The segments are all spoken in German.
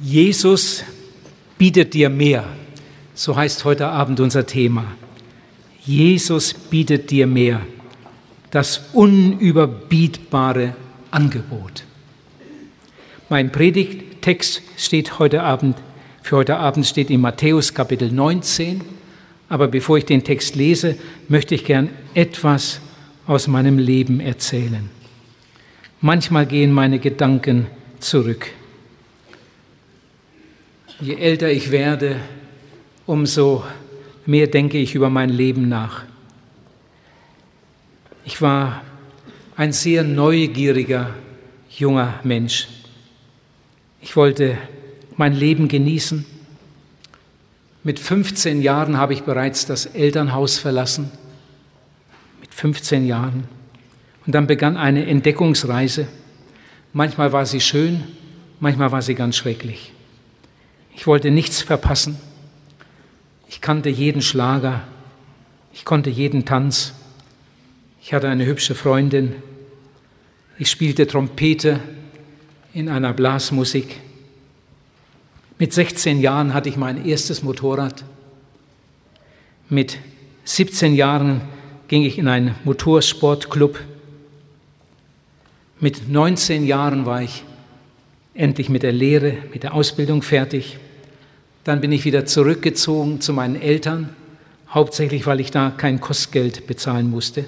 Jesus bietet dir mehr. So heißt heute Abend unser Thema. Jesus bietet dir mehr. Das unüberbietbare Angebot. Mein Predigttext steht heute Abend, für heute Abend steht in Matthäus Kapitel 19. Aber bevor ich den Text lese, möchte ich gern etwas aus meinem Leben erzählen. Manchmal gehen meine Gedanken zurück. Je älter ich werde, umso mehr denke ich über mein Leben nach. Ich war ein sehr neugieriger junger Mensch. Ich wollte mein Leben genießen. Mit 15 Jahren habe ich bereits das Elternhaus verlassen. Mit 15 Jahren. Und dann begann eine Entdeckungsreise. Manchmal war sie schön, manchmal war sie ganz schrecklich. Ich wollte nichts verpassen. Ich kannte jeden Schlager. Ich konnte jeden Tanz. Ich hatte eine hübsche Freundin. Ich spielte Trompete in einer Blasmusik. Mit 16 Jahren hatte ich mein erstes Motorrad. Mit 17 Jahren ging ich in einen Motorsportclub. Mit 19 Jahren war ich endlich mit der Lehre, mit der Ausbildung fertig. Dann bin ich wieder zurückgezogen zu meinen Eltern, hauptsächlich weil ich da kein Kostgeld bezahlen musste.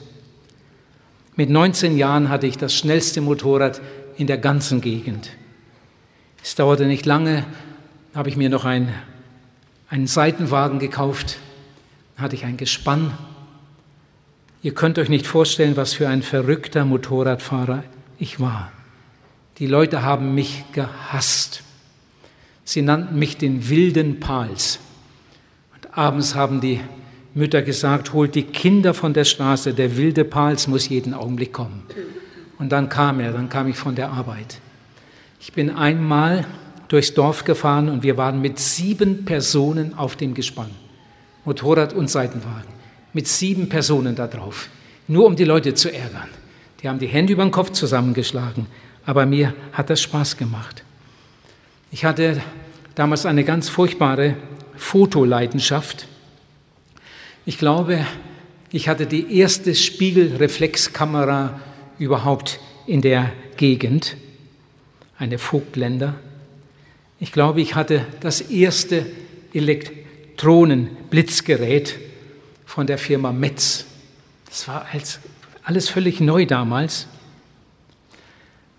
Mit 19 Jahren hatte ich das schnellste Motorrad in der ganzen Gegend. Es dauerte nicht lange, habe ich mir noch ein, einen Seitenwagen gekauft, hatte ich ein Gespann. Ihr könnt euch nicht vorstellen, was für ein verrückter Motorradfahrer ich war. Die Leute haben mich gehasst. Sie nannten mich den wilden Pals. Und abends haben die Mütter gesagt, holt die Kinder von der Straße, der wilde Pals muss jeden Augenblick kommen. Und dann kam er, dann kam ich von der Arbeit. Ich bin einmal durchs Dorf gefahren und wir waren mit sieben Personen auf dem Gespann. Motorrad und Seitenwagen. Mit sieben Personen da drauf. Nur um die Leute zu ärgern. Die haben die Hände über den Kopf zusammengeschlagen. Aber mir hat das Spaß gemacht. Ich hatte damals eine ganz furchtbare Fotoleidenschaft. Ich glaube, ich hatte die erste Spiegelreflexkamera überhaupt in der Gegend, eine Vogtländer. Ich glaube, ich hatte das erste Elektronenblitzgerät von der Firma Metz. Das war alles völlig neu damals.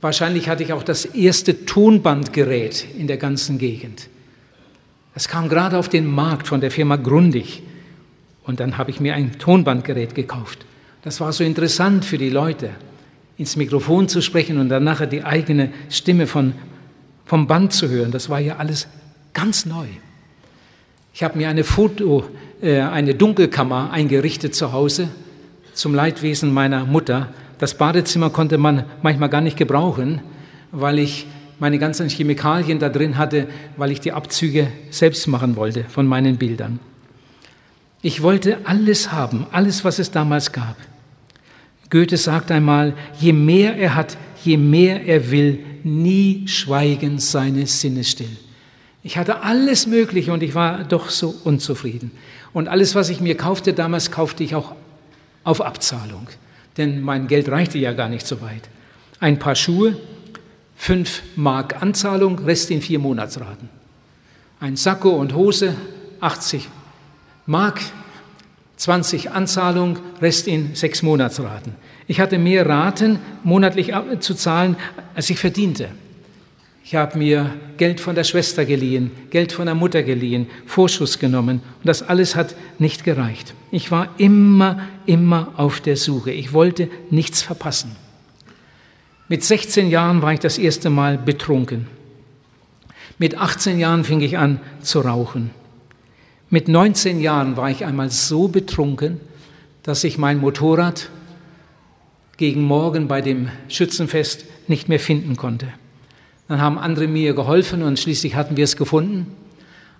Wahrscheinlich hatte ich auch das erste Tonbandgerät in der ganzen Gegend. Es kam gerade auf den Markt von der Firma Grundig. Und dann habe ich mir ein Tonbandgerät gekauft. Das war so interessant für die Leute, ins Mikrofon zu sprechen und dann nachher die eigene Stimme von, vom Band zu hören. Das war ja alles ganz neu. Ich habe mir eine Foto, äh, eine Dunkelkammer eingerichtet zu Hause zum Leidwesen meiner Mutter. Das Badezimmer konnte man manchmal gar nicht gebrauchen, weil ich meine ganzen Chemikalien da drin hatte, weil ich die Abzüge selbst machen wollte von meinen Bildern. Ich wollte alles haben, alles, was es damals gab. Goethe sagt einmal, je mehr er hat, je mehr er will, nie schweigen seine Sinne still. Ich hatte alles Mögliche und ich war doch so unzufrieden. Und alles, was ich mir kaufte damals, kaufte ich auch auf Abzahlung denn mein Geld reichte ja gar nicht so weit. Ein paar Schuhe, fünf Mark Anzahlung, Rest in vier Monatsraten. Ein Sakko und Hose, 80 Mark, 20 Anzahlung, Rest in sechs Monatsraten. Ich hatte mehr Raten monatlich zu zahlen, als ich verdiente. Ich habe mir Geld von der Schwester geliehen, Geld von der Mutter geliehen, Vorschuss genommen und das alles hat nicht gereicht. Ich war immer, immer auf der Suche. Ich wollte nichts verpassen. Mit 16 Jahren war ich das erste Mal betrunken. Mit 18 Jahren fing ich an zu rauchen. Mit 19 Jahren war ich einmal so betrunken, dass ich mein Motorrad gegen Morgen bei dem Schützenfest nicht mehr finden konnte. Dann haben andere mir geholfen und schließlich hatten wir es gefunden.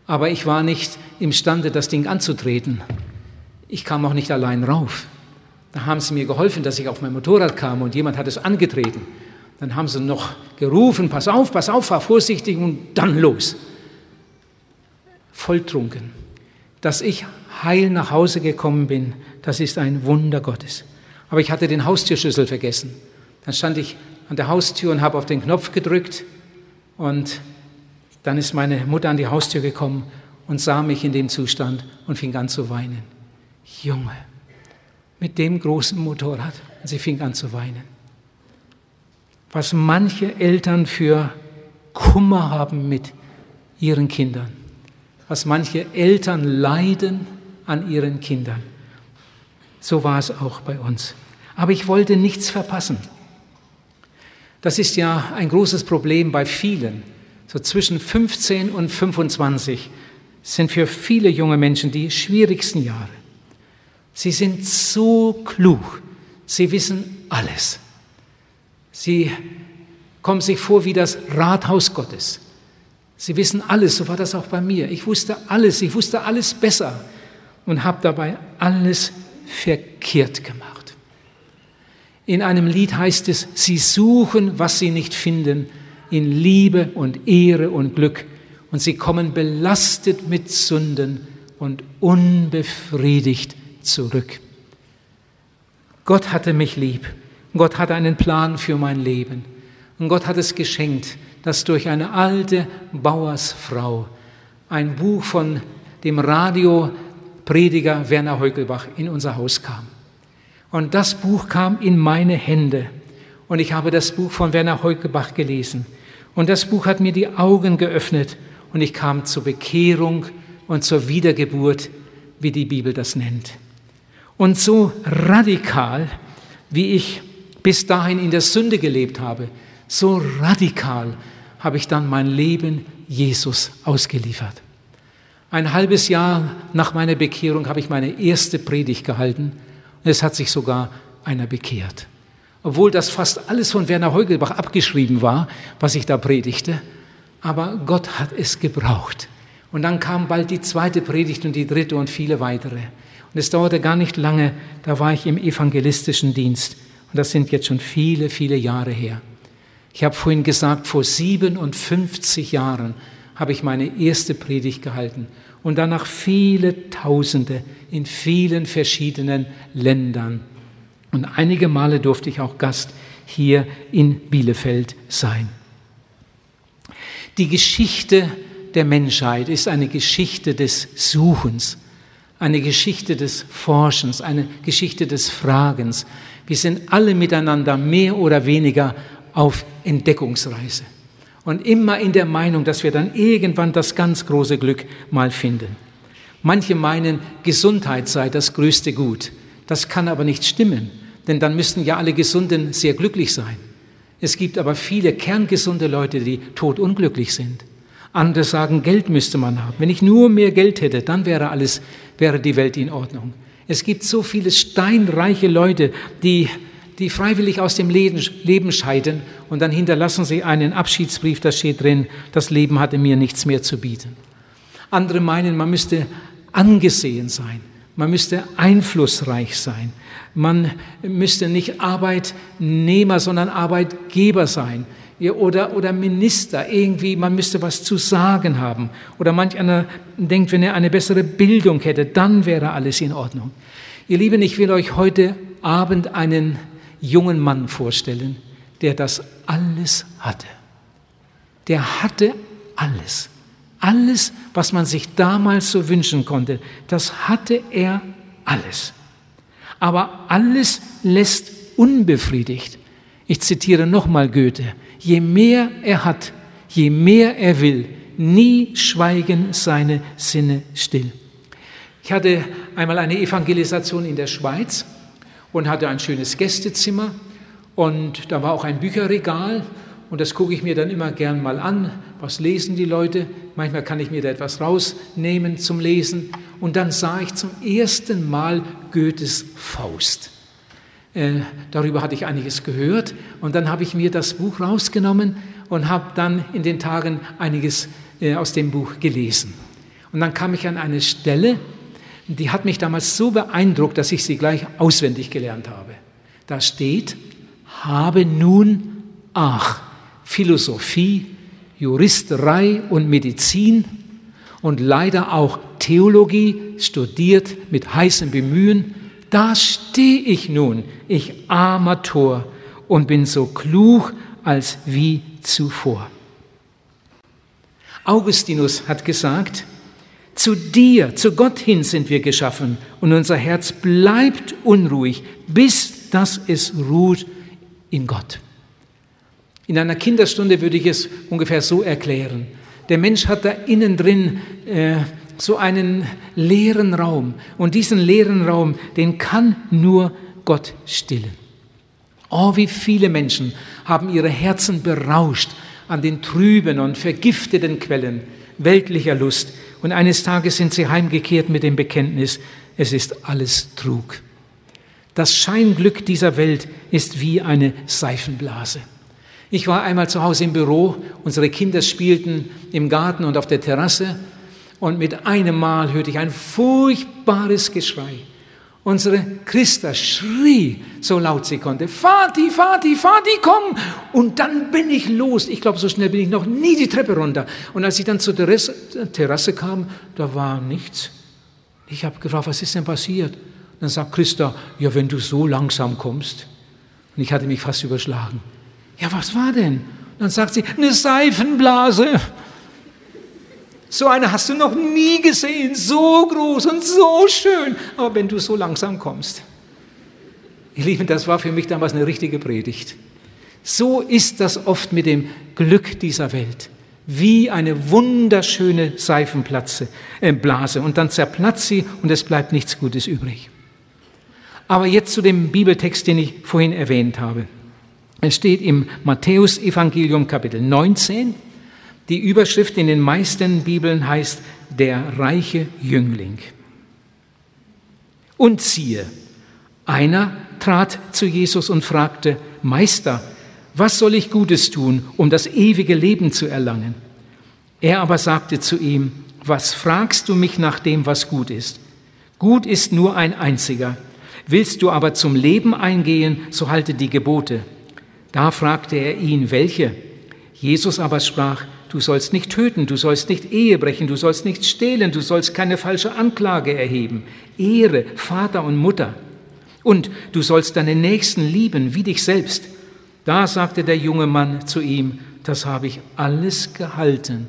Aber ich war nicht imstande, das Ding anzutreten. Ich kam auch nicht allein rauf. Da haben sie mir geholfen, dass ich auf mein Motorrad kam und jemand hat es angetreten. Dann haben sie noch gerufen, pass auf, pass auf, fahr vorsichtig und dann los. Volltrunken. Dass ich heil nach Hause gekommen bin, das ist ein Wunder Gottes. Aber ich hatte den Haustürschlüssel vergessen. Dann stand ich an der Haustür und habe auf den Knopf gedrückt und dann ist meine Mutter an die Haustür gekommen und sah mich in dem Zustand und fing an zu weinen. Junge, mit dem großen Motorrad. Und sie fing an zu weinen. Was manche Eltern für Kummer haben mit ihren Kindern. Was manche Eltern leiden an ihren Kindern. So war es auch bei uns. Aber ich wollte nichts verpassen. Das ist ja ein großes Problem bei vielen. So zwischen 15 und 25 sind für viele junge Menschen die schwierigsten Jahre. Sie sind so klug, sie wissen alles. Sie kommen sich vor wie das Rathaus Gottes. Sie wissen alles, so war das auch bei mir. Ich wusste alles, ich wusste alles besser und habe dabei alles verkehrt gemacht. In einem Lied heißt es, sie suchen, was sie nicht finden, in Liebe und Ehre und Glück und sie kommen belastet mit Sünden und unbefriedigt zurück. Gott hatte mich lieb. Gott hatte einen Plan für mein Leben. Und Gott hat es geschenkt, dass durch eine alte Bauersfrau ein Buch von dem Radioprediger Werner Heugelbach in unser Haus kam. Und das Buch kam in meine Hände. Und ich habe das Buch von Werner Heugelbach gelesen. Und das Buch hat mir die Augen geöffnet und ich kam zur Bekehrung und zur Wiedergeburt, wie die Bibel das nennt. Und so radikal, wie ich bis dahin in der Sünde gelebt habe, so radikal habe ich dann mein Leben Jesus ausgeliefert. Ein halbes Jahr nach meiner Bekehrung habe ich meine erste Predigt gehalten es hat sich sogar einer bekehrt. Obwohl das fast alles von Werner Heugelbach abgeschrieben war, was ich da predigte, aber Gott hat es gebraucht. Und dann kam bald die zweite Predigt und die dritte und viele weitere. Und es dauerte gar nicht lange, da war ich im evangelistischen Dienst. Und das sind jetzt schon viele, viele Jahre her. Ich habe vorhin gesagt, vor 57 Jahren habe ich meine erste Predigt gehalten und danach viele Tausende in vielen verschiedenen Ländern. Und einige Male durfte ich auch Gast hier in Bielefeld sein. Die Geschichte der Menschheit ist eine Geschichte des Suchens, eine Geschichte des Forschens, eine Geschichte des Fragens. Wir sind alle miteinander mehr oder weniger auf Entdeckungsreise und immer in der Meinung, dass wir dann irgendwann das ganz große Glück mal finden. Manche meinen, Gesundheit sei das größte Gut. Das kann aber nicht stimmen, denn dann müssten ja alle Gesunden sehr glücklich sein. Es gibt aber viele kerngesunde Leute, die todunglücklich sind. Andere sagen, Geld müsste man haben. Wenn ich nur mehr Geld hätte, dann wäre alles, wäre die Welt in Ordnung. Es gibt so viele steinreiche Leute, die, die freiwillig aus dem Leben scheiden und dann hinterlassen sie einen Abschiedsbrief, da steht drin, das Leben hatte mir nichts mehr zu bieten. Andere meinen, man müsste angesehen sein, man müsste einflussreich sein, man müsste nicht Arbeitnehmer, sondern Arbeitgeber sein oder, oder Minister. Irgendwie, man müsste was zu sagen haben. Oder manch einer denkt, wenn er eine bessere Bildung hätte, dann wäre alles in Ordnung. Ihr Lieben, ich will euch heute Abend einen jungen Mann vorstellen, der das alles hatte. Der hatte alles. Alles, was man sich damals so wünschen konnte, das hatte er alles. Aber alles lässt unbefriedigt. Ich zitiere nochmal Goethe. Je mehr er hat, je mehr er will, nie schweigen seine Sinne still. Ich hatte einmal eine Evangelisation in der Schweiz und hatte ein schönes Gästezimmer und da war auch ein Bücherregal und das gucke ich mir dann immer gern mal an. Was lesen die Leute? Manchmal kann ich mir da etwas rausnehmen zum Lesen. Und dann sah ich zum ersten Mal Goethes Faust. Äh, darüber hatte ich einiges gehört. Und dann habe ich mir das Buch rausgenommen und habe dann in den Tagen einiges äh, aus dem Buch gelesen. Und dann kam ich an eine Stelle, die hat mich damals so beeindruckt, dass ich sie gleich auswendig gelernt habe. Da steht, habe nun Ach, Philosophie, Juristerei und Medizin und leider auch Theologie studiert mit heißem Bemühen. Da stehe ich nun, ich armer Tor, und bin so klug als wie zuvor. Augustinus hat gesagt, zu dir, zu Gott hin sind wir geschaffen und unser Herz bleibt unruhig, bis dass es ruht in Gott. In einer Kinderstunde würde ich es ungefähr so erklären. Der Mensch hat da innen drin äh, so einen leeren Raum und diesen leeren Raum, den kann nur Gott stillen. Oh, wie viele Menschen haben ihre Herzen berauscht an den trüben und vergifteten Quellen weltlicher Lust. Und eines Tages sind sie heimgekehrt mit dem Bekenntnis, es ist alles Trug. Das Scheinglück dieser Welt ist wie eine Seifenblase. Ich war einmal zu Hause im Büro, unsere Kinder spielten im Garten und auf der Terrasse und mit einem Mal hörte ich ein furchtbares Geschrei. Unsere Christa schrie so laut sie konnte, Vati, Vati, Vati, komm! Und dann bin ich los. Ich glaube, so schnell bin ich noch nie die Treppe runter. Und als ich dann zur Terrasse kam, da war nichts. Ich habe gefragt, was ist denn passiert? Dann sagt Christa, ja, wenn du so langsam kommst. Und ich hatte mich fast überschlagen. Ja, was war denn? Dann sagt sie, eine Seifenblase. So eine hast du noch nie gesehen, so groß und so schön. Aber wenn du so langsam kommst. Ihr Lieben, das war für mich damals eine richtige Predigt. So ist das oft mit dem Glück dieser Welt. Wie eine wunderschöne Seifenblase. Äh, und dann zerplatzt sie und es bleibt nichts Gutes übrig. Aber jetzt zu dem Bibeltext, den ich vorhin erwähnt habe. Es steht im Matthäus-Evangelium Kapitel 19, die Überschrift in den meisten Bibeln heißt der reiche Jüngling. Und siehe, einer trat zu Jesus und fragte, Meister, was soll ich Gutes tun, um das ewige Leben zu erlangen? Er aber sagte zu ihm, was fragst du mich nach dem, was gut ist? Gut ist nur ein einziger. Willst du aber zum Leben eingehen, so halte die Gebote. Da fragte er ihn, welche? Jesus aber sprach, Du sollst nicht töten, du sollst nicht Ehe brechen, du sollst nicht stehlen, du sollst keine falsche Anklage erheben. Ehre Vater und Mutter. Und du sollst deine Nächsten lieben wie dich selbst. Da sagte der junge Mann zu ihm, das habe ich alles gehalten.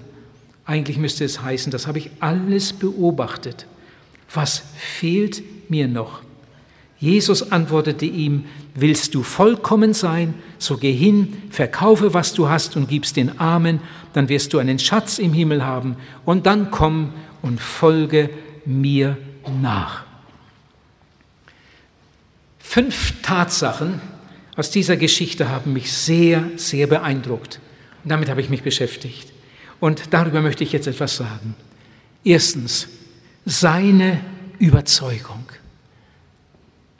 Eigentlich müsste es heißen, das habe ich alles beobachtet. Was fehlt mir noch? Jesus antwortete ihm, willst du vollkommen sein, so geh hin, verkaufe, was du hast und gibst den Armen, dann wirst du einen Schatz im Himmel haben und dann komm und folge mir nach. Fünf Tatsachen aus dieser Geschichte haben mich sehr, sehr beeindruckt. Und damit habe ich mich beschäftigt. Und darüber möchte ich jetzt etwas sagen. Erstens, seine Überzeugung.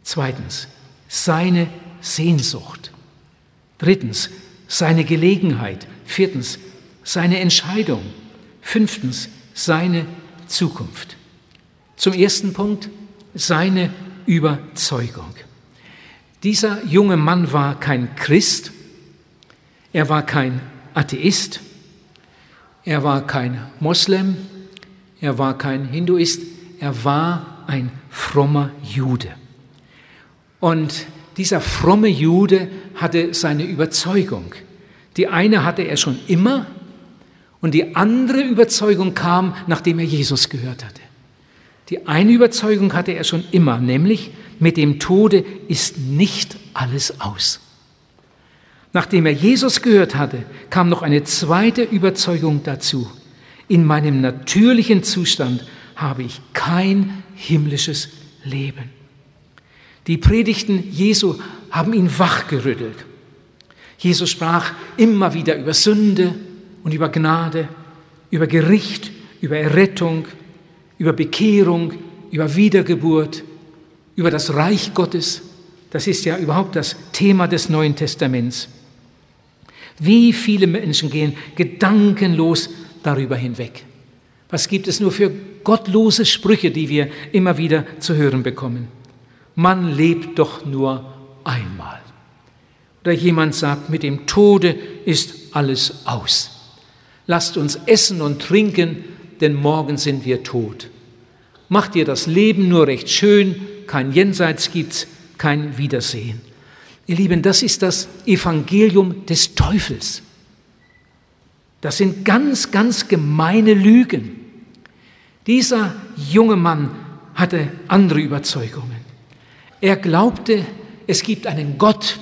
Zweitens, seine Sehnsucht. Drittens, seine Gelegenheit. Viertens, seine Entscheidung. Fünftens, seine Zukunft. Zum ersten Punkt, seine Überzeugung. Dieser junge Mann war kein Christ, er war kein Atheist, er war kein Moslem, er war kein Hinduist, er war ein frommer Jude. Und dieser fromme Jude hatte seine Überzeugung. Die eine hatte er schon immer und die andere Überzeugung kam, nachdem er Jesus gehört hatte. Die eine Überzeugung hatte er schon immer, nämlich mit dem Tode ist nicht alles aus. Nachdem er Jesus gehört hatte, kam noch eine zweite Überzeugung dazu. In meinem natürlichen Zustand habe ich kein himmlisches Leben. Die Predigten Jesu haben ihn wachgerüttelt. Jesus sprach immer wieder über Sünde und über Gnade, über Gericht, über Errettung, über Bekehrung, über Wiedergeburt, über das Reich Gottes. Das ist ja überhaupt das Thema des Neuen Testaments. Wie viele Menschen gehen gedankenlos darüber hinweg? Was gibt es nur für gottlose Sprüche, die wir immer wieder zu hören bekommen? Man lebt doch nur einmal. Oder jemand sagt, mit dem Tode ist alles aus. Lasst uns essen und trinken, denn morgen sind wir tot. Macht dir das Leben nur recht schön, kein Jenseits gibt's, kein Wiedersehen. Ihr Lieben, das ist das Evangelium des Teufels. Das sind ganz, ganz gemeine Lügen. Dieser junge Mann hatte andere Überzeugungen. Er glaubte, es gibt einen Gott.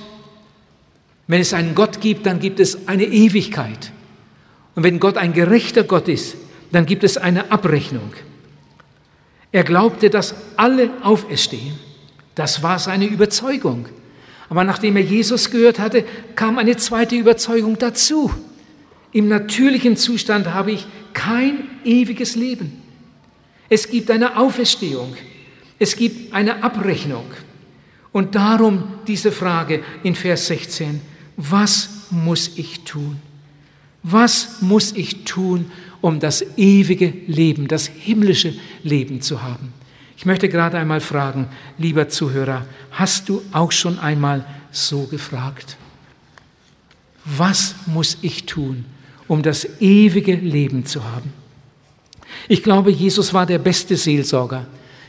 Wenn es einen Gott gibt, dann gibt es eine Ewigkeit. Und wenn Gott ein gerechter Gott ist, dann gibt es eine Abrechnung. Er glaubte, dass alle auferstehen. Das war seine Überzeugung. Aber nachdem er Jesus gehört hatte, kam eine zweite Überzeugung dazu. Im natürlichen Zustand habe ich kein ewiges Leben. Es gibt eine Auferstehung. Es gibt eine Abrechnung. Und darum diese Frage in Vers 16. Was muss ich tun? Was muss ich tun, um das ewige Leben, das himmlische Leben zu haben? Ich möchte gerade einmal fragen, lieber Zuhörer, hast du auch schon einmal so gefragt? Was muss ich tun, um das ewige Leben zu haben? Ich glaube, Jesus war der beste Seelsorger.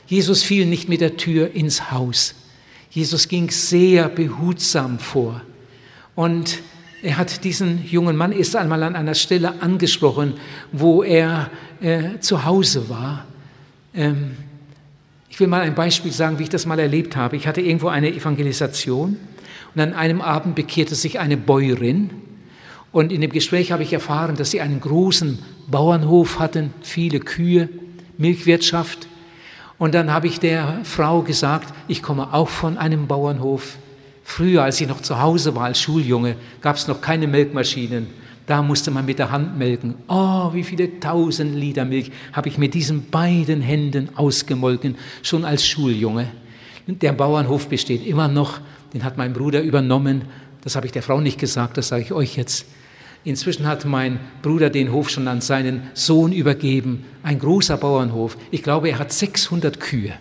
Jesus fiel nicht mit der Tür ins Haus. Jesus ging sehr behutsam vor. Und er hat diesen jungen Mann erst einmal an einer Stelle angesprochen, wo er äh, zu Hause war. Ähm, ich will mal ein Beispiel sagen, wie ich das mal erlebt habe. Ich hatte irgendwo eine Evangelisation und an einem Abend bekehrte sich eine Bäuerin. Und in dem Gespräch habe ich erfahren, dass sie einen großen Bauernhof hatten, viele Kühe, Milchwirtschaft. Und dann habe ich der Frau gesagt, ich komme auch von einem Bauernhof. Früher, als ich noch zu Hause war als Schuljunge, gab es noch keine Melkmaschinen. Da musste man mit der Hand melken. Oh, wie viele tausend Liter Milch habe ich mit diesen beiden Händen ausgemolken, schon als Schuljunge. Der Bauernhof besteht immer noch, den hat mein Bruder übernommen. Das habe ich der Frau nicht gesagt, das sage ich euch jetzt. Inzwischen hat mein Bruder den Hof schon an seinen Sohn übergeben, ein großer Bauernhof. Ich glaube, er hat 600 Kühe.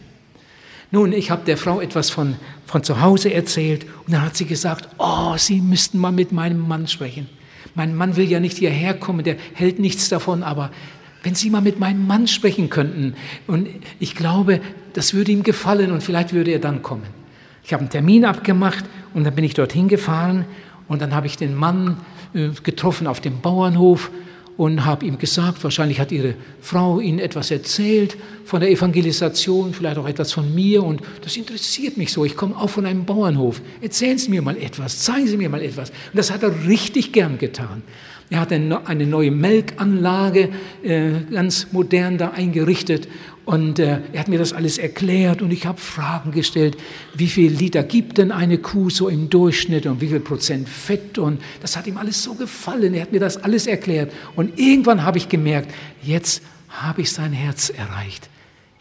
Nun, ich habe der Frau etwas von, von zu Hause erzählt und dann hat sie gesagt, oh, Sie müssten mal mit meinem Mann sprechen. Mein Mann will ja nicht hierher kommen, der hält nichts davon, aber wenn Sie mal mit meinem Mann sprechen könnten und ich glaube, das würde ihm gefallen und vielleicht würde er dann kommen. Ich habe einen Termin abgemacht und dann bin ich dorthin gefahren und dann habe ich den Mann getroffen auf dem Bauernhof und habe ihm gesagt, wahrscheinlich hat ihre Frau ihnen etwas erzählt von der Evangelisation, vielleicht auch etwas von mir und das interessiert mich so. Ich komme auch von einem Bauernhof. Erzählen Sie mir mal etwas, zeigen Sie mir mal etwas. Und das hat er richtig gern getan. Er hat eine neue Melkanlage äh, ganz modern da eingerichtet und äh, er hat mir das alles erklärt und ich habe Fragen gestellt, wie viel Liter gibt denn eine Kuh so im Durchschnitt und wie viel Prozent Fett und das hat ihm alles so gefallen. Er hat mir das alles erklärt und irgendwann habe ich gemerkt, jetzt habe ich sein Herz erreicht.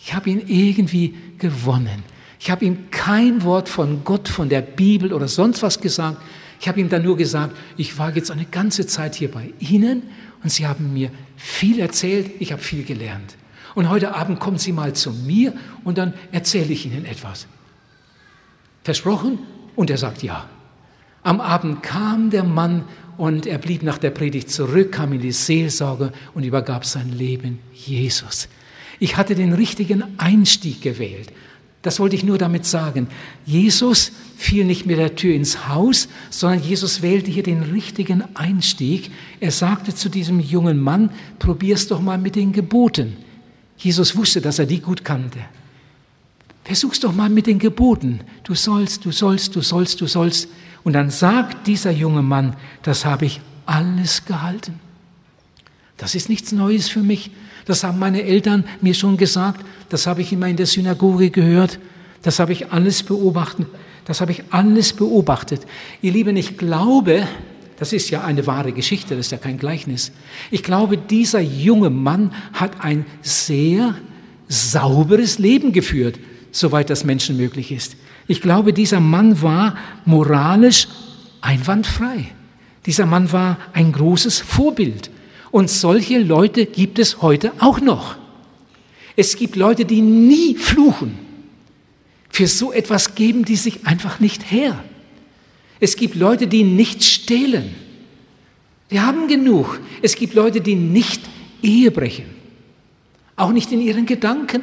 Ich habe ihn irgendwie gewonnen. Ich habe ihm kein Wort von Gott, von der Bibel oder sonst was gesagt. Ich habe ihm dann nur gesagt, ich war jetzt eine ganze Zeit hier bei Ihnen und Sie haben mir viel erzählt, ich habe viel gelernt. Und heute Abend kommen Sie mal zu mir und dann erzähle ich Ihnen etwas. Versprochen? Und er sagt ja. Am Abend kam der Mann und er blieb nach der Predigt zurück, kam in die Seelsorge und übergab sein Leben Jesus. Ich hatte den richtigen Einstieg gewählt. Das wollte ich nur damit sagen. Jesus fiel nicht mit der Tür ins Haus, sondern Jesus wählte hier den richtigen Einstieg. Er sagte zu diesem jungen Mann, probier's doch mal mit den Geboten. Jesus wusste, dass er die gut kannte. Versuch's doch mal mit den Geboten. Du sollst, du sollst, du sollst, du sollst. Und dann sagt dieser junge Mann, das habe ich alles gehalten. Das ist nichts Neues für mich. Das haben meine Eltern mir schon gesagt. Das habe ich immer in der Synagoge gehört. Das habe ich alles beobachtet. Das habe ich alles beobachtet. Ihr Lieben, ich glaube, das ist ja eine wahre Geschichte, das ist ja kein Gleichnis. Ich glaube, dieser junge Mann hat ein sehr sauberes Leben geführt, soweit das Menschen möglich ist. Ich glaube, dieser Mann war moralisch einwandfrei. Dieser Mann war ein großes Vorbild. Und solche Leute gibt es heute auch noch. Es gibt Leute, die nie fluchen. Für so etwas geben die sich einfach nicht her. Es gibt Leute, die nicht stehlen. Die haben genug. Es gibt Leute, die nicht Ehe brechen. Auch nicht in ihren Gedanken.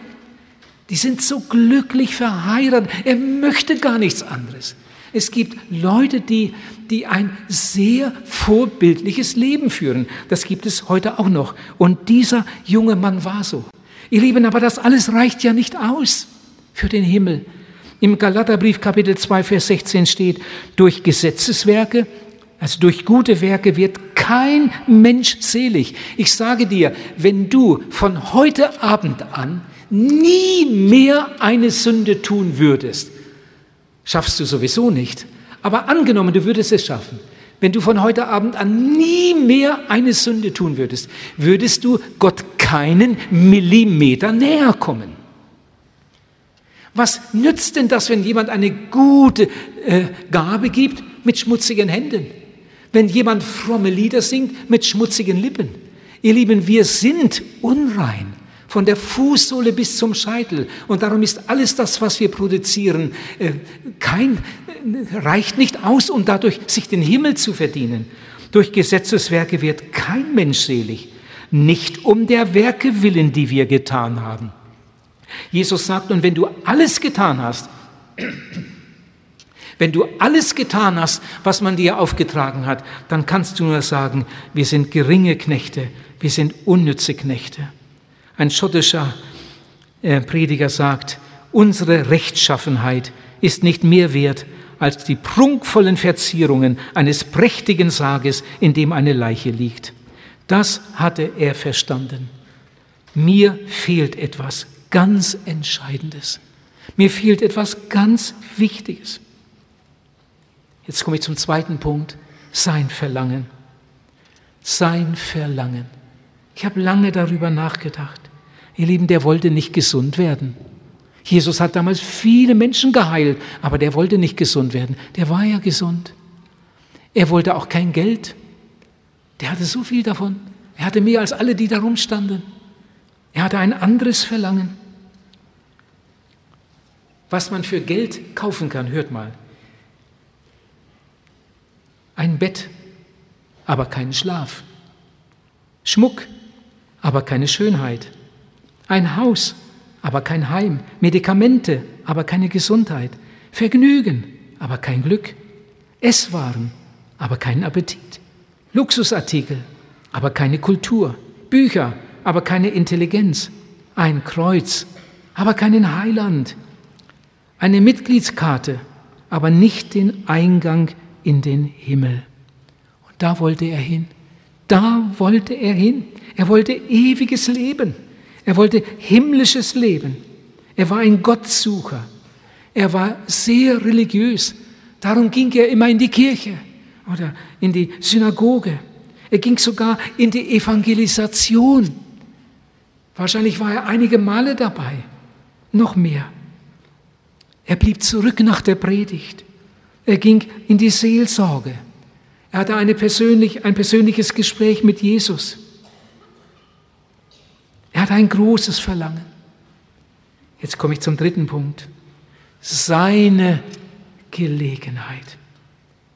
Die sind so glücklich verheiratet. Er möchte gar nichts anderes. Es gibt Leute, die, die ein sehr vorbildliches Leben führen. Das gibt es heute auch noch. Und dieser junge Mann war so. Ihr Lieben, aber das alles reicht ja nicht aus für den Himmel. Im Galaterbrief Kapitel 2, Vers 16 steht, durch Gesetzeswerke, also durch gute Werke wird kein Mensch selig. Ich sage dir, wenn du von heute Abend an nie mehr eine Sünde tun würdest, Schaffst du sowieso nicht. Aber angenommen, du würdest es schaffen. Wenn du von heute Abend an nie mehr eine Sünde tun würdest, würdest du Gott keinen Millimeter näher kommen. Was nützt denn das, wenn jemand eine gute äh, Gabe gibt mit schmutzigen Händen? Wenn jemand fromme Lieder singt mit schmutzigen Lippen? Ihr Lieben, wir sind unrein von der Fußsohle bis zum Scheitel. Und darum ist alles das, was wir produzieren, äh, kein, reicht nicht aus, um dadurch sich den Himmel zu verdienen. Durch Gesetzeswerke wird kein Mensch selig, nicht um der Werke willen, die wir getan haben. Jesus sagt, und wenn du alles getan hast, wenn du alles getan hast, was man dir aufgetragen hat, dann kannst du nur sagen, wir sind geringe Knechte, wir sind unnütze Knechte. Ein schottischer äh, Prediger sagt, unsere Rechtschaffenheit ist nicht mehr wert als die prunkvollen Verzierungen eines prächtigen Sarges, in dem eine Leiche liegt. Das hatte er verstanden. Mir fehlt etwas ganz Entscheidendes. Mir fehlt etwas ganz Wichtiges. Jetzt komme ich zum zweiten Punkt. Sein Verlangen. Sein Verlangen. Ich habe lange darüber nachgedacht. Ihr Lieben, der wollte nicht gesund werden. Jesus hat damals viele Menschen geheilt, aber der wollte nicht gesund werden. Der war ja gesund. Er wollte auch kein Geld. Der hatte so viel davon. Er hatte mehr als alle, die da rumstanden. Er hatte ein anderes Verlangen. Was man für Geld kaufen kann, hört mal. Ein Bett, aber keinen Schlaf. Schmuck, aber keine Schönheit. Ein Haus, aber kein Heim. Medikamente, aber keine Gesundheit. Vergnügen, aber kein Glück. Esswaren, aber keinen Appetit. Luxusartikel, aber keine Kultur. Bücher, aber keine Intelligenz. Ein Kreuz, aber keinen Heiland. Eine Mitgliedskarte, aber nicht den Eingang in den Himmel. Und da wollte er hin. Da wollte er hin. Er wollte ewiges Leben. Er wollte himmlisches Leben. Er war ein Gottsucher. Er war sehr religiös. Darum ging er immer in die Kirche oder in die Synagoge. Er ging sogar in die Evangelisation. Wahrscheinlich war er einige Male dabei, noch mehr. Er blieb zurück nach der Predigt. Er ging in die Seelsorge. Er hatte eine persönlich, ein persönliches Gespräch mit Jesus. Er hat ein großes Verlangen. Jetzt komme ich zum dritten Punkt. Seine Gelegenheit.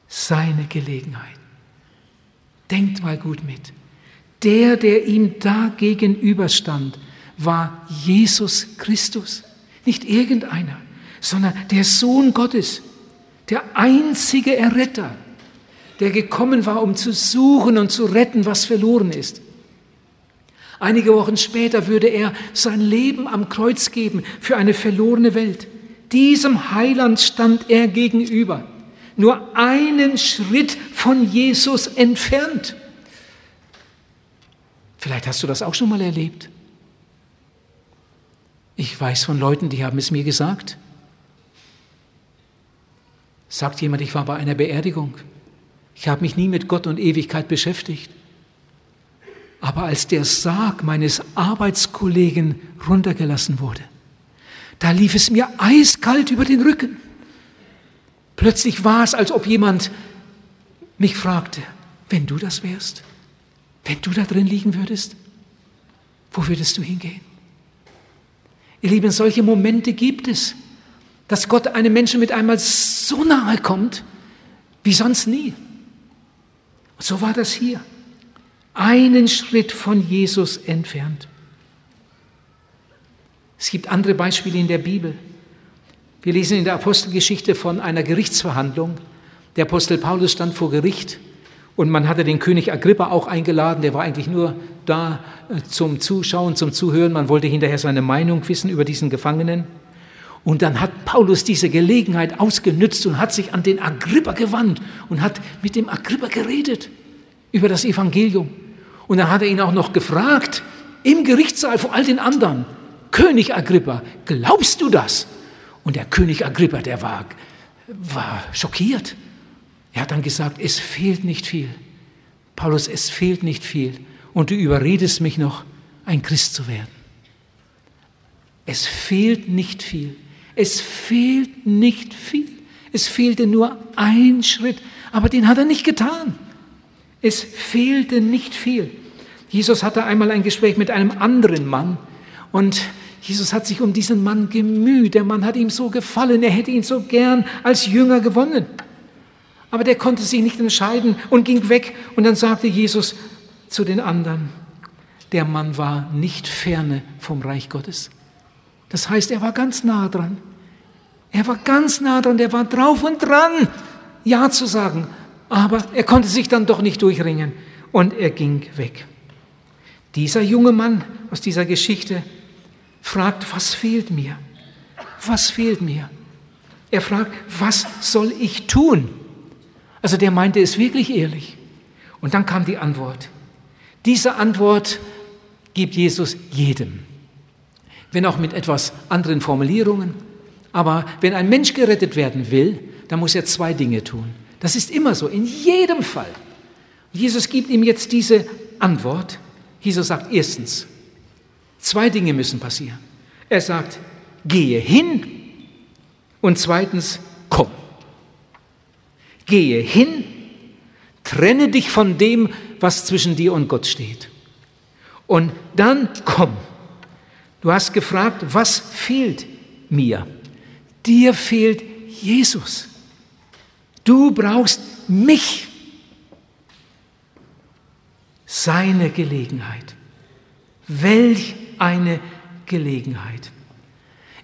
Seine Gelegenheit. Denkt mal gut mit. Der, der ihm da gegenüberstand, war Jesus Christus. Nicht irgendeiner, sondern der Sohn Gottes, der einzige Erretter, der gekommen war, um zu suchen und zu retten, was verloren ist. Einige Wochen später würde er sein Leben am Kreuz geben für eine verlorene Welt. Diesem Heiland stand er gegenüber, nur einen Schritt von Jesus entfernt. Vielleicht hast du das auch schon mal erlebt. Ich weiß von Leuten, die haben es mir gesagt. Sagt jemand, ich war bei einer Beerdigung. Ich habe mich nie mit Gott und Ewigkeit beschäftigt. Aber als der Sarg meines Arbeitskollegen runtergelassen wurde, da lief es mir eiskalt über den Rücken. Plötzlich war es, als ob jemand mich fragte, wenn du das wärst, wenn du da drin liegen würdest, wo würdest du hingehen? Ihr Lieben, solche Momente gibt es, dass Gott einem Menschen mit einmal so nahe kommt, wie sonst nie. Und so war das hier. Einen Schritt von Jesus entfernt. Es gibt andere Beispiele in der Bibel. Wir lesen in der Apostelgeschichte von einer Gerichtsverhandlung. Der Apostel Paulus stand vor Gericht und man hatte den König Agrippa auch eingeladen. Der war eigentlich nur da äh, zum Zuschauen, zum Zuhören. Man wollte hinterher seine Meinung wissen über diesen Gefangenen. Und dann hat Paulus diese Gelegenheit ausgenützt und hat sich an den Agrippa gewandt und hat mit dem Agrippa geredet über das Evangelium. Und dann hat er ihn auch noch gefragt, im Gerichtssaal vor all den anderen, König Agrippa, glaubst du das? Und der König Agrippa, der war, war schockiert. Er hat dann gesagt, es fehlt nicht viel. Paulus, es fehlt nicht viel. Und du überredest mich noch, ein Christ zu werden. Es fehlt nicht viel. Es fehlt nicht viel. Es fehlte nur ein Schritt, aber den hat er nicht getan. Es fehlte nicht viel. Jesus hatte einmal ein Gespräch mit einem anderen Mann und Jesus hat sich um diesen Mann gemüht. Der Mann hat ihm so gefallen, er hätte ihn so gern als Jünger gewonnen. Aber der konnte sich nicht entscheiden und ging weg. Und dann sagte Jesus zu den anderen, der Mann war nicht ferne vom Reich Gottes. Das heißt, er war ganz nah dran. Er war ganz nah dran, der war drauf und dran, Ja zu sagen. Aber er konnte sich dann doch nicht durchringen und er ging weg. Dieser junge Mann aus dieser Geschichte fragt, was fehlt mir? Was fehlt mir? Er fragt, was soll ich tun? Also der meinte es wirklich ehrlich. Und dann kam die Antwort. Diese Antwort gibt Jesus jedem, wenn auch mit etwas anderen Formulierungen. Aber wenn ein Mensch gerettet werden will, dann muss er zwei Dinge tun. Das ist immer so, in jedem Fall. Jesus gibt ihm jetzt diese Antwort. Jesus sagt erstens, zwei Dinge müssen passieren. Er sagt, gehe hin und zweitens, komm. Gehe hin, trenne dich von dem, was zwischen dir und Gott steht. Und dann komm. Du hast gefragt, was fehlt mir? Dir fehlt Jesus. Du brauchst mich. Seine Gelegenheit. Welch eine Gelegenheit.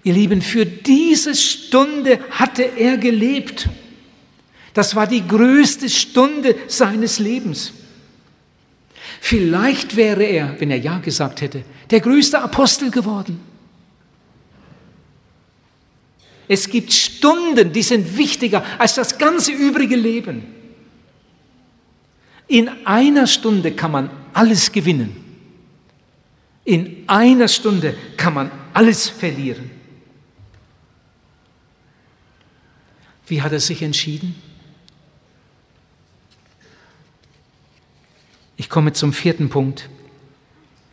Ihr Lieben, für diese Stunde hatte er gelebt. Das war die größte Stunde seines Lebens. Vielleicht wäre er, wenn er Ja gesagt hätte, der größte Apostel geworden. Es gibt Stunden, die sind wichtiger als das ganze übrige Leben. In einer Stunde kann man alles gewinnen. In einer Stunde kann man alles verlieren. Wie hat er sich entschieden? Ich komme zum vierten Punkt.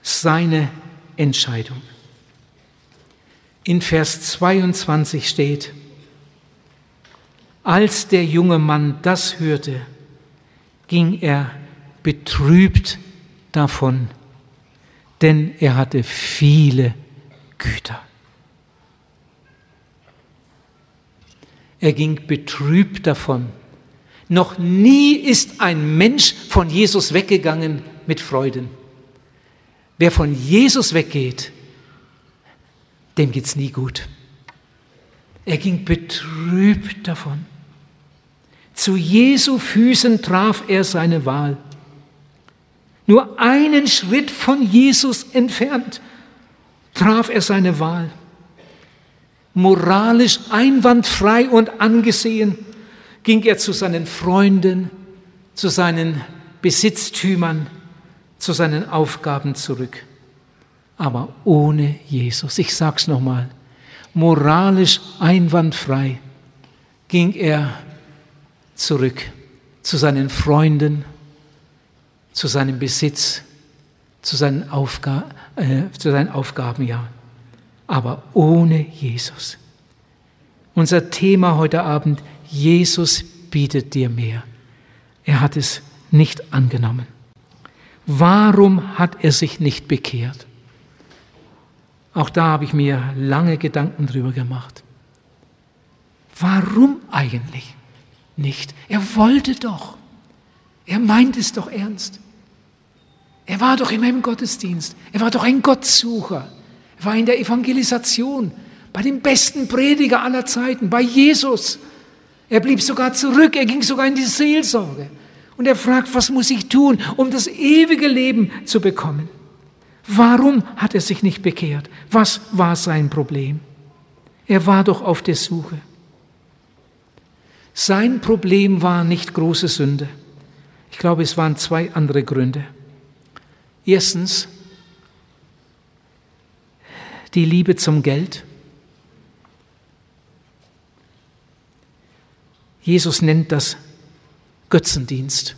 Seine Entscheidung. In Vers 22 steht, als der junge Mann das hörte, ging er betrübt davon, denn er hatte viele Güter. Er ging betrübt davon. Noch nie ist ein Mensch von Jesus weggegangen mit Freuden. Wer von Jesus weggeht, dem geht es nie gut. Er ging betrübt davon. Zu Jesu Füßen traf er seine Wahl. Nur einen Schritt von Jesus entfernt traf er seine Wahl. Moralisch einwandfrei und angesehen ging er zu seinen Freunden, zu seinen Besitztümern, zu seinen Aufgaben zurück aber ohne Jesus. Ich sage es nochmal, moralisch einwandfrei ging er zurück zu seinen Freunden, zu seinem Besitz, zu seinen, Aufga äh, zu seinen Aufgaben, ja, aber ohne Jesus. Unser Thema heute Abend, Jesus bietet dir mehr. Er hat es nicht angenommen. Warum hat er sich nicht bekehrt? Auch da habe ich mir lange Gedanken drüber gemacht. Warum eigentlich nicht. Er wollte doch. Er meint es doch ernst. Er war doch immer im Gottesdienst. Er war doch ein Gottsucher. Er war in der Evangelisation, bei dem besten Prediger aller Zeiten, bei Jesus. Er blieb sogar zurück, er ging sogar in die Seelsorge. Und er fragt, was muss ich tun, um das ewige Leben zu bekommen? Warum hat er sich nicht bekehrt? Was war sein Problem? Er war doch auf der Suche. Sein Problem war nicht große Sünde. Ich glaube, es waren zwei andere Gründe. Erstens die Liebe zum Geld. Jesus nennt das Götzendienst,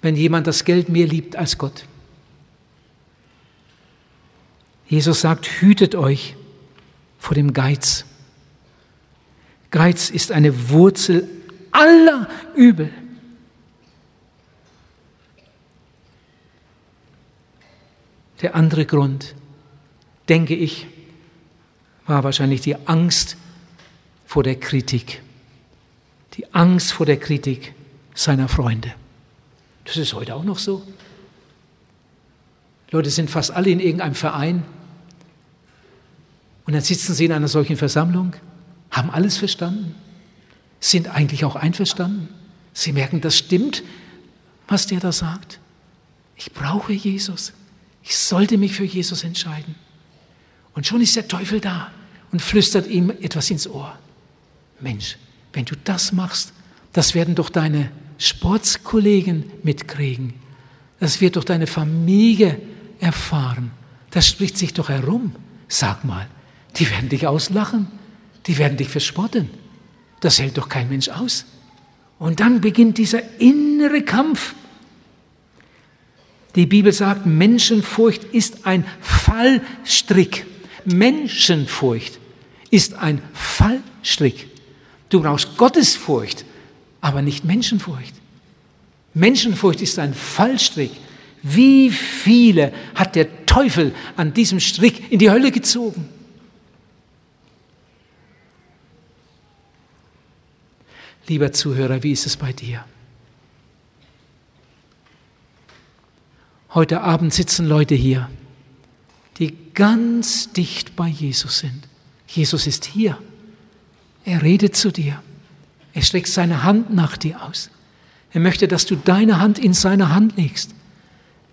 wenn jemand das Geld mehr liebt als Gott. Jesus sagt, hütet euch vor dem Geiz. Geiz ist eine Wurzel aller Übel. Der andere Grund, denke ich, war wahrscheinlich die Angst vor der Kritik. Die Angst vor der Kritik seiner Freunde. Das ist heute auch noch so. Leute sind fast alle in irgendeinem Verein und dann sitzen sie in einer solchen Versammlung, haben alles verstanden, sind eigentlich auch einverstanden. Sie merken, das stimmt, was der da sagt. Ich brauche Jesus. Ich sollte mich für Jesus entscheiden. Und schon ist der Teufel da und flüstert ihm etwas ins Ohr. Mensch, wenn du das machst, das werden doch deine Sportskollegen mitkriegen. Das wird doch deine Familie erfahren. Das spricht sich doch herum. Sag mal, die werden dich auslachen, die werden dich verspotten. Das hält doch kein Mensch aus. Und dann beginnt dieser innere Kampf. Die Bibel sagt, Menschenfurcht ist ein Fallstrick. Menschenfurcht ist ein Fallstrick. Du brauchst Gottesfurcht, aber nicht Menschenfurcht. Menschenfurcht ist ein Fallstrick. Wie viele hat der Teufel an diesem Strick in die Hölle gezogen? Lieber Zuhörer, wie ist es bei dir? Heute Abend sitzen Leute hier, die ganz dicht bei Jesus sind. Jesus ist hier. Er redet zu dir. Er streckt seine Hand nach dir aus. Er möchte, dass du deine Hand in seine Hand legst.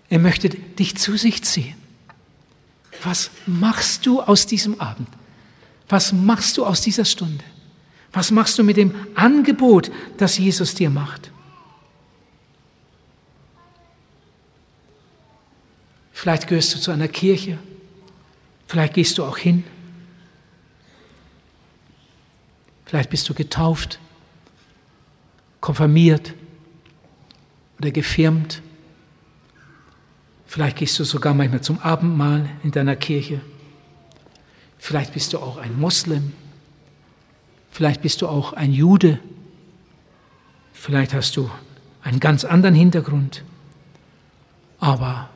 Er möchte dich zu sich ziehen. Was machst du aus diesem Abend? Was machst du aus dieser Stunde? Was machst du mit dem Angebot, das Jesus dir macht? Vielleicht gehörst du zu einer Kirche, vielleicht gehst du auch hin, vielleicht bist du getauft, konfirmiert oder gefirmt. Vielleicht gehst du sogar manchmal zum Abendmahl in deiner Kirche. Vielleicht bist du auch ein Moslem Vielleicht bist du auch ein Jude. Vielleicht hast du einen ganz anderen Hintergrund. Aber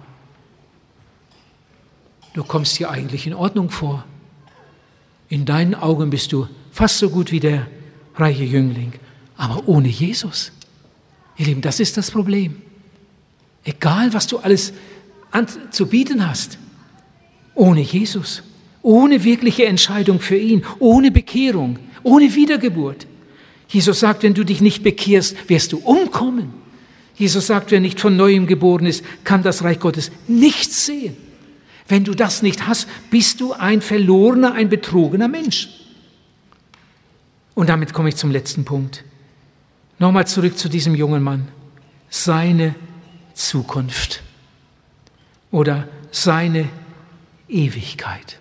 du kommst hier eigentlich in Ordnung vor. In deinen Augen bist du fast so gut wie der reiche Jüngling, aber ohne Jesus. Ihr Lieben, das ist das Problem. Egal, was du alles zu bieten hast, ohne Jesus, ohne wirkliche Entscheidung für ihn, ohne Bekehrung, ohne Wiedergeburt. Jesus sagt, wenn du dich nicht bekehrst, wirst du umkommen. Jesus sagt, wer nicht von neuem geboren ist, kann das Reich Gottes nicht sehen. Wenn du das nicht hast, bist du ein verlorener, ein betrogener Mensch. Und damit komme ich zum letzten Punkt. Nochmal zurück zu diesem jungen Mann. Seine Zukunft oder seine Ewigkeit.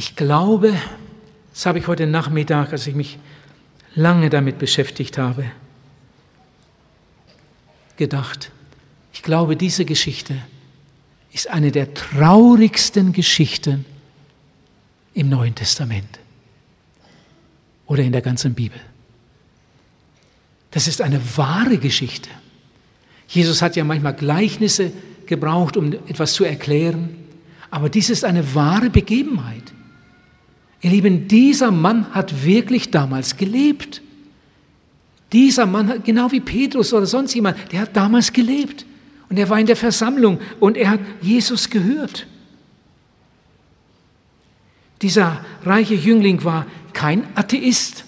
Ich glaube, das habe ich heute Nachmittag, als ich mich lange damit beschäftigt habe, gedacht. Ich glaube, diese Geschichte ist eine der traurigsten Geschichten im Neuen Testament oder in der ganzen Bibel. Das ist eine wahre Geschichte. Jesus hat ja manchmal Gleichnisse gebraucht, um etwas zu erklären, aber dies ist eine wahre Begebenheit. Ihr Lieben, dieser Mann hat wirklich damals gelebt. Dieser Mann, genau wie Petrus oder sonst jemand, der hat damals gelebt. Und er war in der Versammlung und er hat Jesus gehört. Dieser reiche Jüngling war kein Atheist.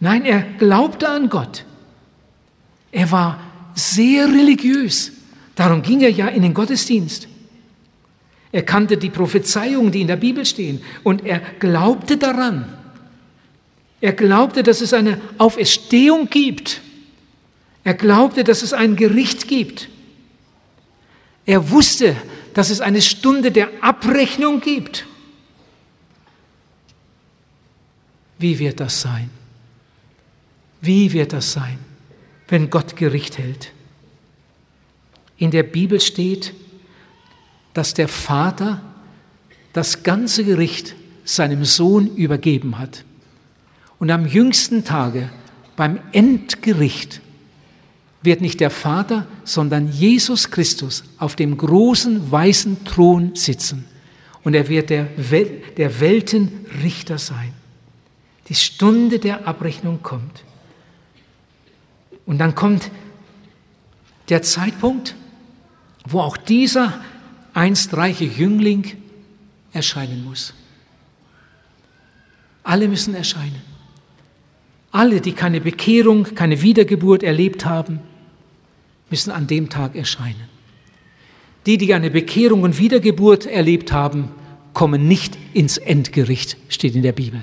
Nein, er glaubte an Gott. Er war sehr religiös. Darum ging er ja in den Gottesdienst. Er kannte die Prophezeiungen, die in der Bibel stehen, und er glaubte daran. Er glaubte, dass es eine Auferstehung gibt. Er glaubte, dass es ein Gericht gibt. Er wusste, dass es eine Stunde der Abrechnung gibt. Wie wird das sein? Wie wird das sein, wenn Gott Gericht hält? In der Bibel steht, dass der Vater das ganze Gericht seinem Sohn übergeben hat. Und am jüngsten Tage, beim Endgericht, wird nicht der Vater, sondern Jesus Christus auf dem großen weißen Thron sitzen. Und er wird der, Wel der Weltenrichter sein. Die Stunde der Abrechnung kommt. Und dann kommt der Zeitpunkt, wo auch dieser einst reiche Jüngling erscheinen muss. Alle müssen erscheinen. Alle, die keine Bekehrung, keine Wiedergeburt erlebt haben, müssen an dem Tag erscheinen. Die, die eine Bekehrung und Wiedergeburt erlebt haben, kommen nicht ins Endgericht, steht in der Bibel.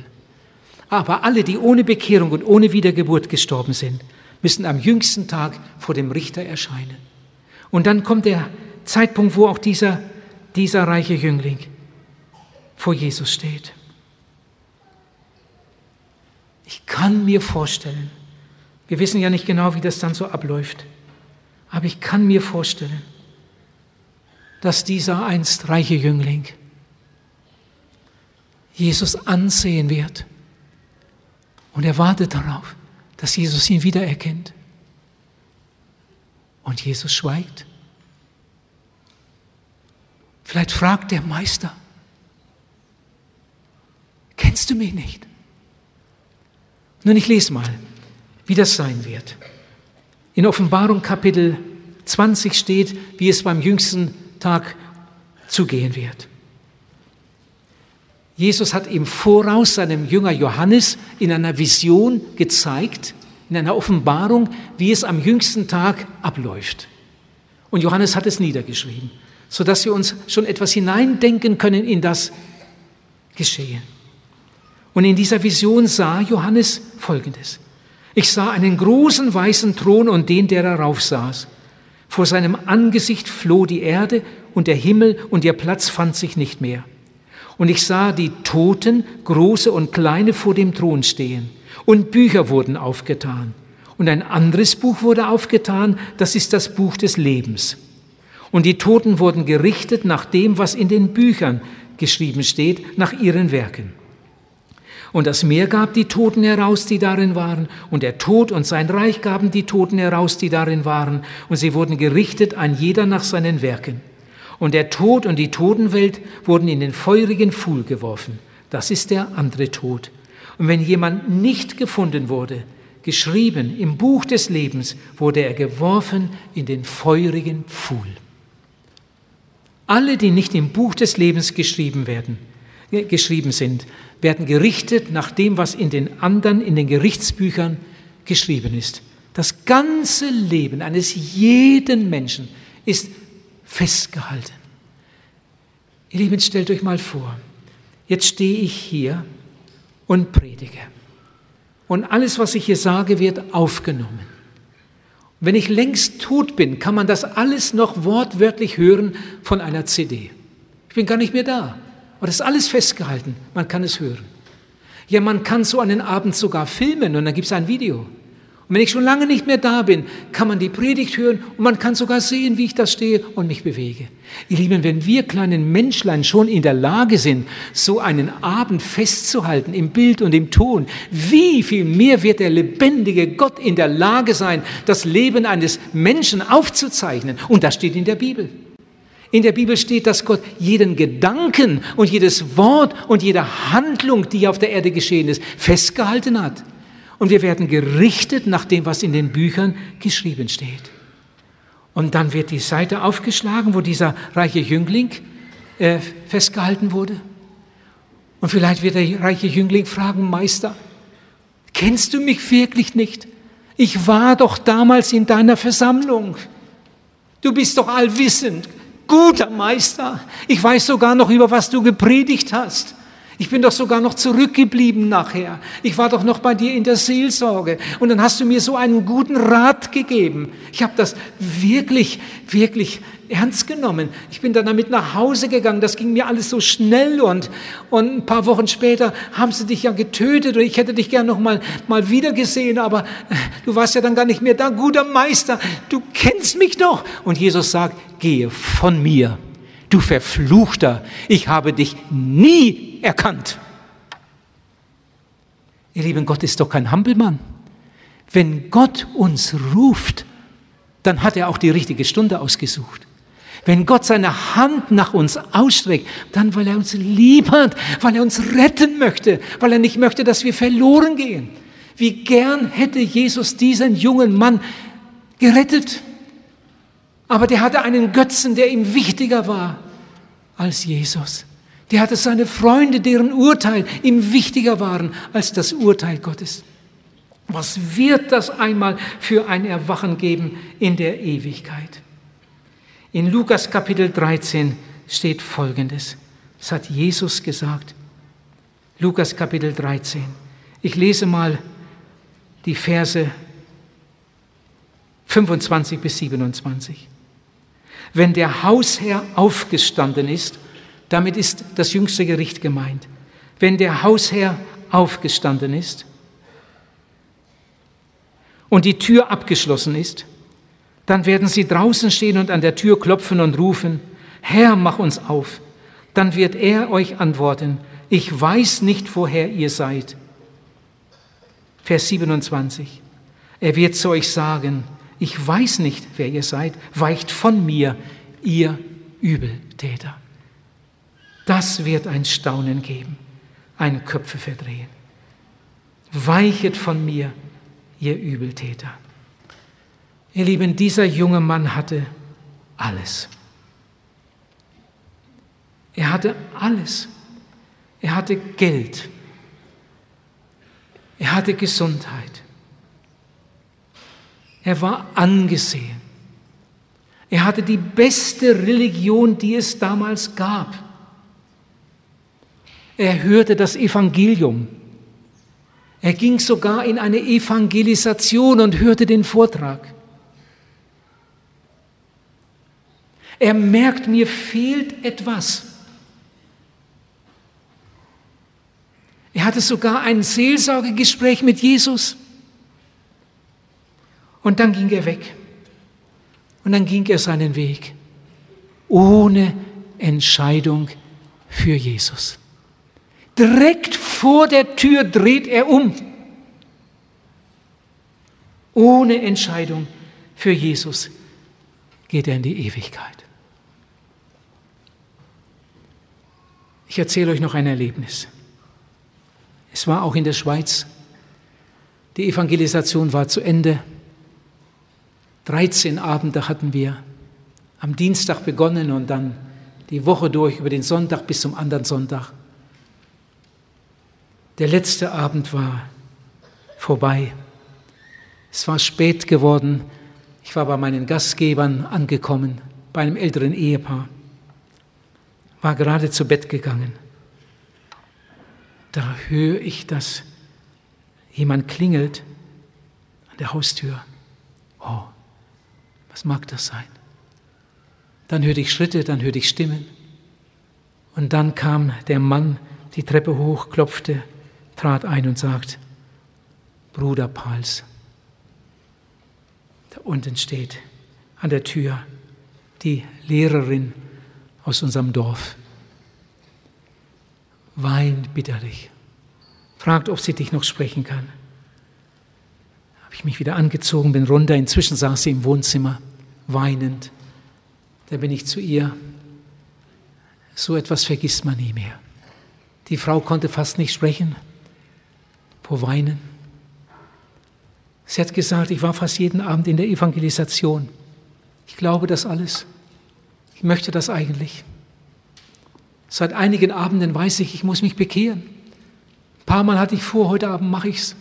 Aber alle, die ohne Bekehrung und ohne Wiedergeburt gestorben sind, müssen am jüngsten Tag vor dem Richter erscheinen. Und dann kommt der Zeitpunkt, wo auch dieser, dieser reiche Jüngling vor Jesus steht. Ich kann mir vorstellen, wir wissen ja nicht genau, wie das dann so abläuft, aber ich kann mir vorstellen, dass dieser einst reiche Jüngling Jesus ansehen wird und er wartet darauf, dass Jesus ihn wiedererkennt. Und Jesus schweigt. Vielleicht fragt der Meister, kennst du mich nicht? Nun, ich lese mal, wie das sein wird. In Offenbarung Kapitel 20 steht, wie es beim jüngsten Tag zugehen wird. Jesus hat im Voraus seinem Jünger Johannes in einer Vision gezeigt, in einer Offenbarung, wie es am jüngsten Tag abläuft. Und Johannes hat es niedergeschrieben, sodass wir uns schon etwas hineindenken können in das Geschehen. Und in dieser Vision sah Johannes Folgendes. Ich sah einen großen weißen Thron und den, der darauf saß. Vor seinem Angesicht floh die Erde und der Himmel und ihr Platz fand sich nicht mehr. Und ich sah die Toten, große und kleine, vor dem Thron stehen. Und Bücher wurden aufgetan. Und ein anderes Buch wurde aufgetan, das ist das Buch des Lebens. Und die Toten wurden gerichtet nach dem, was in den Büchern geschrieben steht, nach ihren Werken. Und das Meer gab die Toten heraus, die darin waren, und der Tod und sein Reich gaben die Toten heraus, die darin waren, und sie wurden gerichtet, ein jeder nach seinen Werken. Und der Tod und die Totenwelt wurden in den feurigen Pfuhl geworfen. Das ist der andere Tod. Und wenn jemand nicht gefunden wurde, geschrieben im Buch des Lebens, wurde er geworfen in den feurigen Pfuhl. Alle, die nicht im Buch des Lebens geschrieben werden, geschrieben sind, werden gerichtet nach dem, was in den anderen, in den Gerichtsbüchern geschrieben ist. Das ganze Leben eines jeden Menschen ist festgehalten. Ihr Lieben, stellt euch mal vor, jetzt stehe ich hier und predige. Und alles, was ich hier sage, wird aufgenommen. Wenn ich längst tot bin, kann man das alles noch wortwörtlich hören von einer CD. Ich bin gar nicht mehr da. Aber das ist alles festgehalten. Man kann es hören. Ja, man kann so einen Abend sogar filmen und dann gibt es ein Video. Und wenn ich schon lange nicht mehr da bin, kann man die Predigt hören und man kann sogar sehen, wie ich da stehe und mich bewege. Ihr Lieben, wenn wir kleinen Menschlein schon in der Lage sind, so einen Abend festzuhalten im Bild und im Ton, wie viel mehr wird der lebendige Gott in der Lage sein, das Leben eines Menschen aufzuzeichnen? Und das steht in der Bibel. In der Bibel steht, dass Gott jeden Gedanken und jedes Wort und jede Handlung, die auf der Erde geschehen ist, festgehalten hat. Und wir werden gerichtet nach dem, was in den Büchern geschrieben steht. Und dann wird die Seite aufgeschlagen, wo dieser reiche Jüngling äh, festgehalten wurde. Und vielleicht wird der reiche Jüngling fragen, Meister, kennst du mich wirklich nicht? Ich war doch damals in deiner Versammlung. Du bist doch allwissend, guter Meister. Ich weiß sogar noch, über was du gepredigt hast. Ich bin doch sogar noch zurückgeblieben nachher. Ich war doch noch bei dir in der Seelsorge. Und dann hast du mir so einen guten Rat gegeben. Ich habe das wirklich, wirklich ernst genommen. Ich bin dann damit nach Hause gegangen. Das ging mir alles so schnell und, und ein paar Wochen später haben sie dich ja getötet und ich hätte dich gern noch mal, mal wieder gesehen, aber äh, du warst ja dann gar nicht mehr da. Guter Meister, du kennst mich doch. Und Jesus sagt, gehe von mir du Verfluchter, ich habe dich nie erkannt. Ihr Lieben, Gott ist doch kein Hampelmann. Wenn Gott uns ruft, dann hat er auch die richtige Stunde ausgesucht. Wenn Gott seine Hand nach uns ausstreckt, dann weil er uns lieb hat, weil er uns retten möchte, weil er nicht möchte, dass wir verloren gehen. Wie gern hätte Jesus diesen jungen Mann gerettet. Aber der hatte einen Götzen, der ihm wichtiger war als Jesus. Der hatte seine Freunde, deren Urteil ihm wichtiger waren als das Urteil Gottes. Was wird das einmal für ein Erwachen geben in der Ewigkeit? In Lukas Kapitel 13 steht Folgendes. Das hat Jesus gesagt. Lukas Kapitel 13. Ich lese mal die Verse 25 bis 27 wenn der Hausherr aufgestanden ist, damit ist das jüngste Gericht gemeint, wenn der Hausherr aufgestanden ist und die Tür abgeschlossen ist, dann werden sie draußen stehen und an der Tür klopfen und rufen, Herr, mach uns auf. Dann wird er euch antworten, ich weiß nicht, woher ihr seid. Vers 27. Er wird zu euch sagen, ich weiß nicht, wer ihr seid, weicht von mir, ihr Übeltäter. Das wird ein Staunen geben, ein Köpfe verdrehen. Weichet von mir, ihr Übeltäter. Ihr Lieben, dieser junge Mann hatte alles. Er hatte alles. Er hatte Geld. Er hatte Gesundheit. Er war angesehen. Er hatte die beste Religion, die es damals gab. Er hörte das Evangelium. Er ging sogar in eine Evangelisation und hörte den Vortrag. Er merkt, mir fehlt etwas. Er hatte sogar ein Seelsorgegespräch mit Jesus. Und dann ging er weg. Und dann ging er seinen Weg. Ohne Entscheidung für Jesus. Direkt vor der Tür dreht er um. Ohne Entscheidung für Jesus geht er in die Ewigkeit. Ich erzähle euch noch ein Erlebnis. Es war auch in der Schweiz. Die Evangelisation war zu Ende. 13 Abende hatten wir am Dienstag begonnen und dann die Woche durch über den Sonntag bis zum anderen Sonntag. Der letzte Abend war vorbei. Es war spät geworden. Ich war bei meinen Gastgebern angekommen, bei einem älteren Ehepaar. War gerade zu Bett gegangen. Da höre ich, dass jemand klingelt an der Haustür. Oh, was mag das sein? Dann hörte ich Schritte, dann hörte ich Stimmen. Und dann kam der Mann die Treppe hoch, klopfte, trat ein und sagt, Bruder Pals, da unten steht an der Tür die Lehrerin aus unserem Dorf. Weint bitterlich, fragt, ob sie dich noch sprechen kann ich mich wieder angezogen, bin runter. Inzwischen saß sie im Wohnzimmer, weinend. Da bin ich zu ihr So etwas vergisst man nie mehr. Die Frau konnte fast nicht sprechen vor Weinen. Sie hat gesagt, ich war fast jeden Abend in der Evangelisation. Ich glaube das alles. Ich möchte das eigentlich. Seit einigen Abenden weiß ich, ich muss mich bekehren. Ein paar Mal hatte ich vor, heute Abend mache ich es.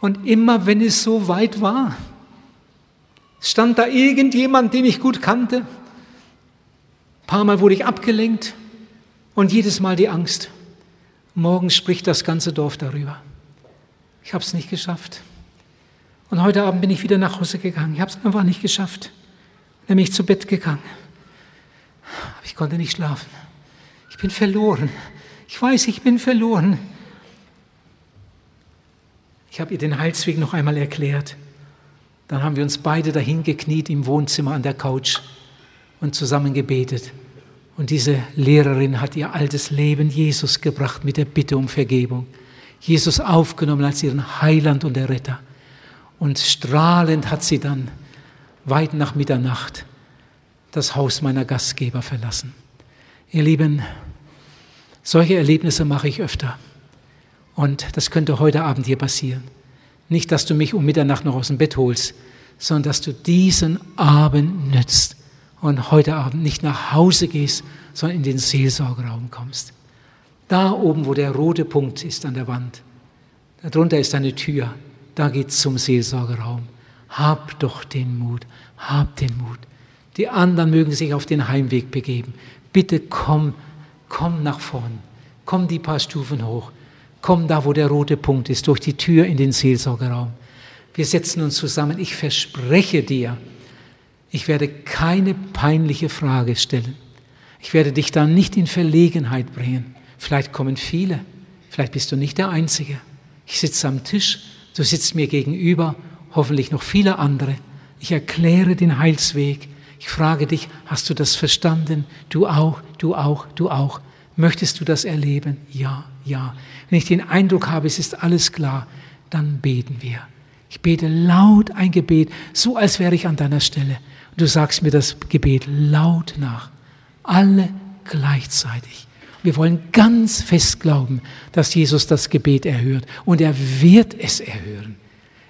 Und immer wenn es so weit war, stand da irgendjemand, den ich gut kannte. Ein paar Mal wurde ich abgelenkt und jedes Mal die Angst. Morgen spricht das ganze Dorf darüber. Ich habe es nicht geschafft. Und heute Abend bin ich wieder nach Hause gegangen. Ich habe es einfach nicht geschafft. Nämlich zu Bett gegangen. Aber ich konnte nicht schlafen. Ich bin verloren. Ich weiß, ich bin verloren. Ich habe ihr den Heilsweg noch einmal erklärt. Dann haben wir uns beide dahin gekniet im Wohnzimmer an der Couch und zusammen gebetet. Und diese Lehrerin hat ihr altes Leben Jesus gebracht mit der Bitte um Vergebung. Jesus aufgenommen als ihren Heiland und Erretter. Und strahlend hat sie dann weit nach Mitternacht das Haus meiner Gastgeber verlassen. Ihr Lieben, solche Erlebnisse mache ich öfter. Und das könnte heute Abend hier passieren. Nicht, dass du mich um Mitternacht noch aus dem Bett holst, sondern dass du diesen Abend nützt und heute Abend nicht nach Hause gehst, sondern in den Seelsorgeraum kommst. Da oben, wo der rote Punkt ist an der Wand, darunter ist eine Tür, da geht's zum Seelsorgeraum. Hab doch den Mut, hab den Mut. Die anderen mögen sich auf den Heimweg begeben. Bitte komm, komm nach vorn. Komm die paar Stufen hoch. Komm da, wo der rote Punkt ist, durch die Tür in den Seelsorgeraum. Wir setzen uns zusammen. Ich verspreche dir, ich werde keine peinliche Frage stellen. Ich werde dich da nicht in Verlegenheit bringen. Vielleicht kommen viele. Vielleicht bist du nicht der Einzige. Ich sitze am Tisch. Du sitzt mir gegenüber. Hoffentlich noch viele andere. Ich erkläre den Heilsweg. Ich frage dich, hast du das verstanden? Du auch, du auch, du auch. Möchtest du das erleben? Ja, ja. Wenn ich den Eindruck habe, es ist alles klar, dann beten wir. Ich bete laut ein Gebet, so als wäre ich an deiner Stelle. Und du sagst mir das Gebet laut nach. Alle gleichzeitig. Wir wollen ganz fest glauben, dass Jesus das Gebet erhört. Und er wird es erhören.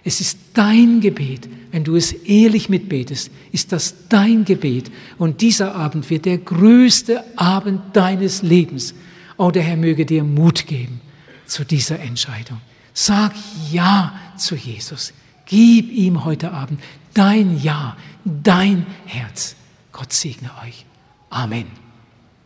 Es ist dein Gebet. Wenn du es ehrlich mitbetest, ist das dein Gebet. Und dieser Abend wird der größte Abend deines Lebens. Oh, der Herr möge dir Mut geben zu dieser Entscheidung. Sag Ja zu Jesus. Gib ihm heute Abend dein Ja, dein Herz. Gott segne euch. Amen.